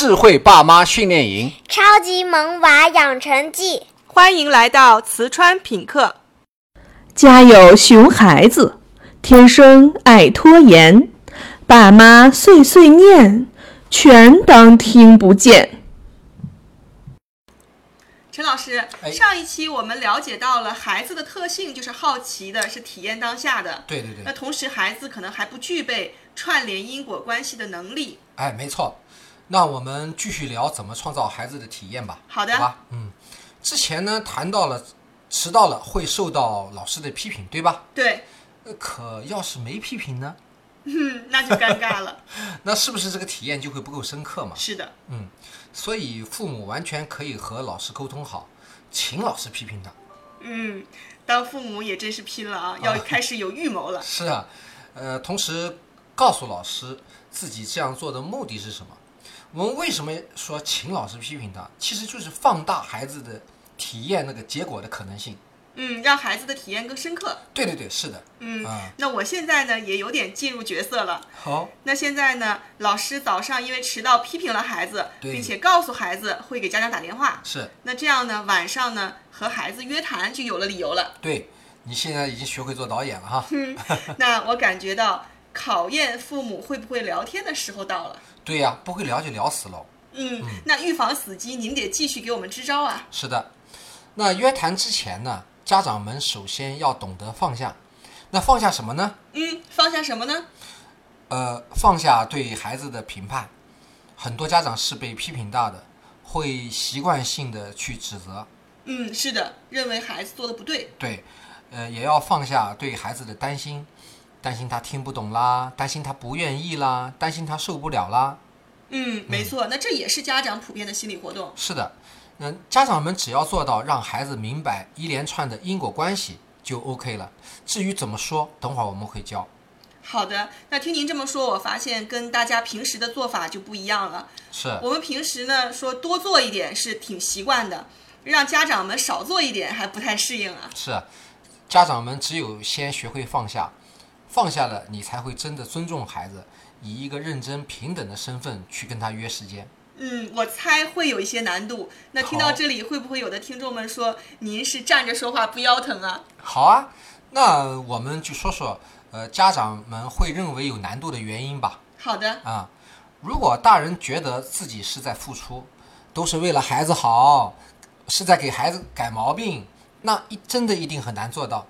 智慧爸妈训练营，超级萌娃养成记。欢迎来到瓷川品客。家有熊孩子，天生爱拖延，爸妈碎碎念，全当听不见。陈老师，哎上一期我们了解到了孩子的特性就是好奇的，是体验当下的。对对对那同时，孩子可能还不具备串联因果关系的能力。哎，没错。那我们继续聊怎么创造孩子的体验吧。好的吧，嗯，之前呢谈到了迟到了会受到老师的批评，对吧？对，呃可要是没批评呢，嗯，那就尴尬了。那是不是这个体验就会不够深刻嘛？是的，嗯所以父母完全可以和老师沟通好，请老师批评他。嗯，当父母也真是拼了啊，要开始有预谋了。是啊，呃，同时告诉老师自己这样做的目的是什么。我们为什么说请老师批评他？其实就是放大孩子的体验那个结果的可能性。嗯，让孩子的体验更深刻。对对对，是的。嗯，啊，那我现在呢也有点进入角色了。好，那现在呢，老师早上因为迟到批评了孩子，并且告诉孩子会给家长打电话。是那这样呢，晚上呢和孩子约谈就有了理由了。对。你现在已经学会做导演了哈。嗯那我感觉到考验父母会不会聊天的时候到了。对呀、不会聊就聊死喽。嗯，那预防死机，您得继续给我们支招啊。是的，那约谈之前呢，家长们首先要懂得放下。那放下什么呢？嗯，放下什么呢？呃，放下对孩子的评判。很多家长是被批评大的，会习惯性的去指责。嗯，是的，认为孩子做的不对。对，呃，也要放下对孩子的担心，担心他听不懂啦，担心他不愿意啦，担心他受不了啦。嗯，没错，那这也是家长普遍的心理活动。是的，嗯，家长们只要做到让孩子明白一连串的因果关系就 OK 了。至于怎么说，等会儿我们会教。好的，那听您这么说，我发现跟大家平时的做法就不一样了。是，我们平时呢说多做一点是挺习惯的，让家长们少做一点还不太适应啊。是，家长们只有先学会放下，放下了，你才会真的尊重孩子，以一个认真平等的身份去跟他约时间。嗯，我猜会有一些难度。那听到这里，会不会有的听众们说您是站着说话不腰疼啊？好啊，那我们就说说，呃，家长们会认为有难度的原因吧。好的，啊，如果大人觉得自己是在付出，都是为了孩子好，是在给孩子改毛病，那一真的一定很难做到。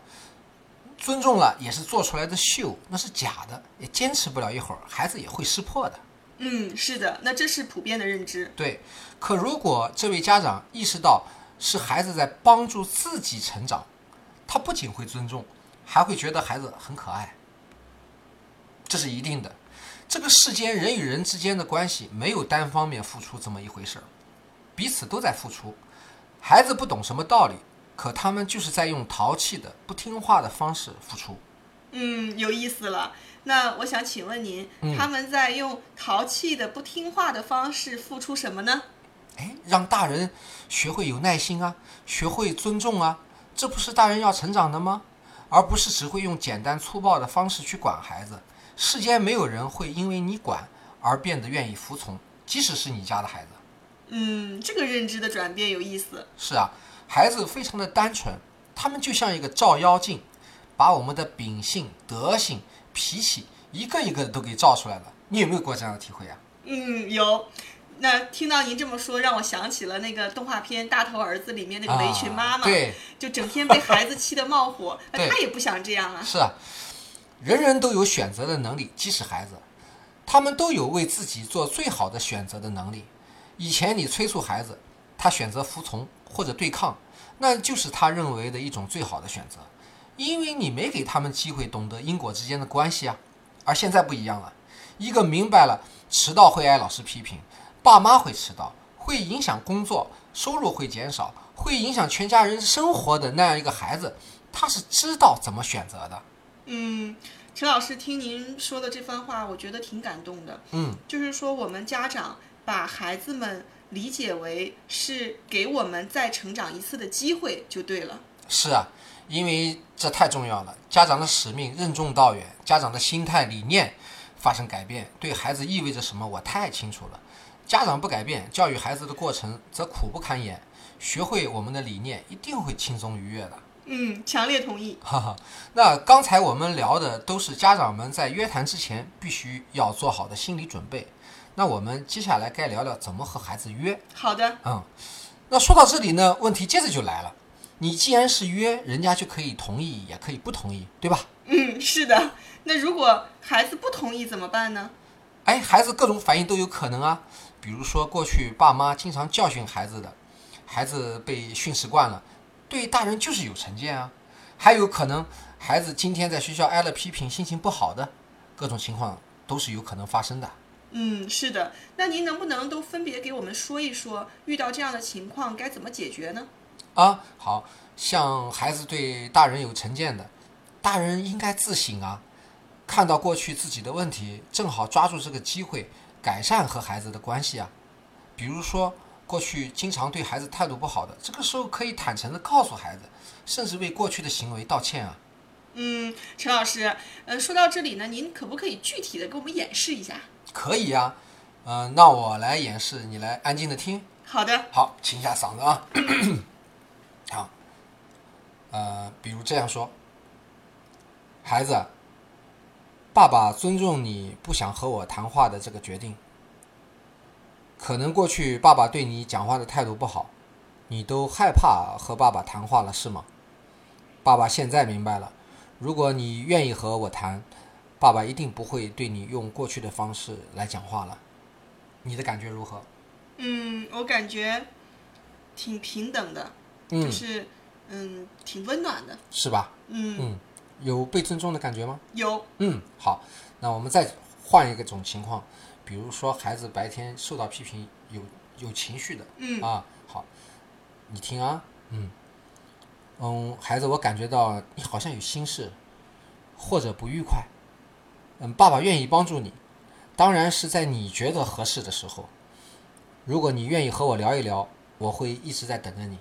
尊重了也是做出来的秀，那是假的，也坚持不了一会儿，孩子也会识破的。嗯，是的，那这是普遍的认知。对，可如果这位家长意识到是孩子在帮助自己成长，他不仅会尊重，还会觉得孩子很可爱，这是一定的。这个世间人与人之间的关系没有单方面付出这么一回事儿，彼此都在付出。孩子不懂什么道理，可他们就是在用淘气的、不听话的方式付出。嗯，有意思了。那我想请问您，嗯他们在用淘气的、不听话的方式付出什么呢？哎，让大人学会有耐心啊，学会尊重啊，这不是大人要成长的吗？而不是只会用简单粗暴的方式去管孩子。世间没有人会因为你管而变得愿意服从，即使是你家的孩子。嗯，这个认知的转变有意思。是啊，孩子非常的单纯，他们就像一个照妖镜，把我们的秉性、德性、脾气一个一个的都给照出来了。你有没有过这样的体会啊？嗯，有。那听到您这么说，让我想起了那个动画片《大头儿子》里面那个围裙妈妈，啊对，就整天被孩子气得冒火，他也不想这样啊。是啊，人人都有选择的能力，即使孩子，他们都有为自己做最好的选择的能力。以前你催促孩子，他选择服从或者对抗，那就是他认为的一种最好的选择，因为你没给他们机会懂得因果之间的关系啊。而现在不一样了，一个明白了迟到会挨老师批评，爸妈会迟到，会影响工作，收入会减少，会影响全家人生活的那样一个孩子，他是知道怎么选择的。嗯，陈老师听您说的这番话，我觉得挺感动的。嗯，就是说我们家长把孩子们理解为是给我们再成长一次的机会就对了。是啊，因为这太重要了。家长的使命任重道远，家长的心态理念发生改变，对孩子意味着什么，我太清楚了。家长不改变，教育孩子的过程则苦不堪言。学会我们的理念，一定会轻松愉悦的。嗯，强烈同意。哈哈，那刚才我们聊的都是家长们在约谈之前必须要做好的心理准备。那我们接下来该聊聊怎么和孩子约。好的，嗯，那说到这里呢，问题接着就来了。你既然是约，人家就可以同意，也可以不同意，对吧？嗯，是的。那如果孩子不同意怎么办呢？哎，孩子各种反应都有可能啊。比如说，过去爸妈经常教训孩子的，孩子被训斥惯了，对大人就是有成见啊。还有可能，孩子今天在学校挨了批评，心情不好的，各种情况都是有可能发生的。嗯，是的。那您能不能都分别给我们说一说，遇到这样的情况该怎么解决呢？啊，好像孩子对大人有成见的，大人应该自省啊，看到过去自己的问题，正好抓住这个机会改善和孩子的关系啊。比如说，过去经常对孩子态度不好的，这个时候可以坦诚的告诉孩子，甚至为过去的行为道歉啊。嗯，陈老师，呃，说到这里呢，您可不可以具体的给我们演示一下？可以呀、嗯、那我来演示，你来安静的听。好的，好，清一下嗓子啊。好，呃，比如这样说：孩子，爸爸尊重你不想和我谈话的这个决定。可能过去爸爸对你讲话的态度不好，你都害怕和爸爸谈话了，是吗？爸爸现在明白了，如果你愿意和我谈，爸爸一定不会对你用过去的方式来讲话了。你的感觉如何？嗯，我感觉挺平等的，嗯，就是嗯，挺温暖的。是吧？嗯，嗯，有被尊重的感觉吗？有，嗯，好，那我们再换一个种情况，比如说孩子白天受到批评，有有情绪的，嗯啊，好，你听啊，嗯，嗯，孩子，我感觉到你好像有心事，或者不愉快，嗯，爸爸愿意帮助你，当然是在你觉得合适的时候，如果你愿意和我聊一聊，我会一直在等着你，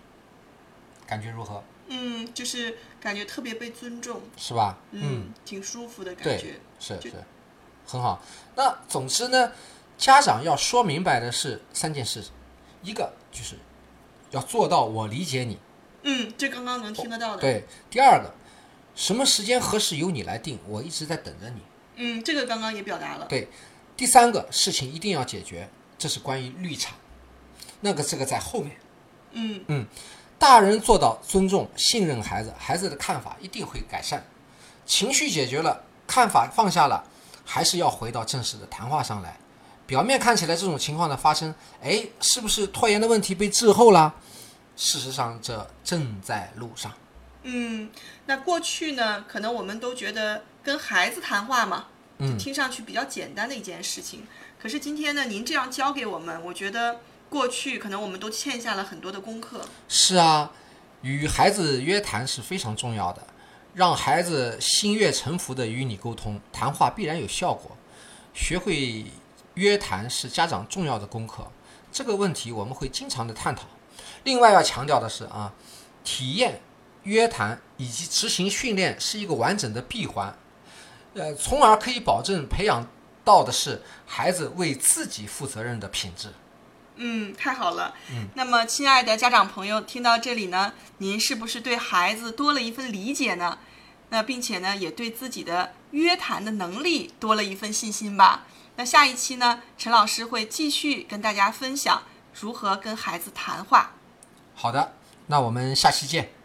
感觉如何？嗯，就是感觉特别被尊重，是吧？嗯，挺舒服的感觉。是是很好。那总之呢，家长要说明白的是三件事，一个就是要做到我理解你，嗯，这刚刚能听得到的。，对；第二个，什么时间合适由你来定，我一直在等着你，嗯，这个刚刚也表达了。对；第三个，事情一定要解决，这是关于绿茶，那个这个在后面。嗯嗯大人做到尊重、信任孩子，孩子的看法一定会改善。情绪解决了，看法放下了，还是要回到正式的谈话上来。表面看起来这种情况的发生，哎，是不是拖延的问题被滞后了？事实上，这正在路上。嗯，那过去呢，可能我们都觉得跟孩子谈话嘛，嗯听上去比较简单的一件事情。可是今天呢，您这样教给我们，我觉得过去可能我们都欠下了很多的功课。是啊，与孩子约谈是非常重要的，让孩子心悦诚服地与你沟通，谈话必然有效果。学会约谈是家长重要的功课，这个问题我们会经常的探讨。另外要强调的是啊，体验、约谈以及执行训练是一个完整的闭环，呃，从而可以保证培养到的是孩子为自己负责任的品质。嗯，太好了。嗯，那么亲爱的家长朋友，听到这里呢，您是不是对孩子多了一份理解呢？那并且呢，也对自己的约谈的能力多了一份信心吧？那下一期呢，陈老师会继续跟大家分享如何跟孩子谈话。好的，那我们下期见。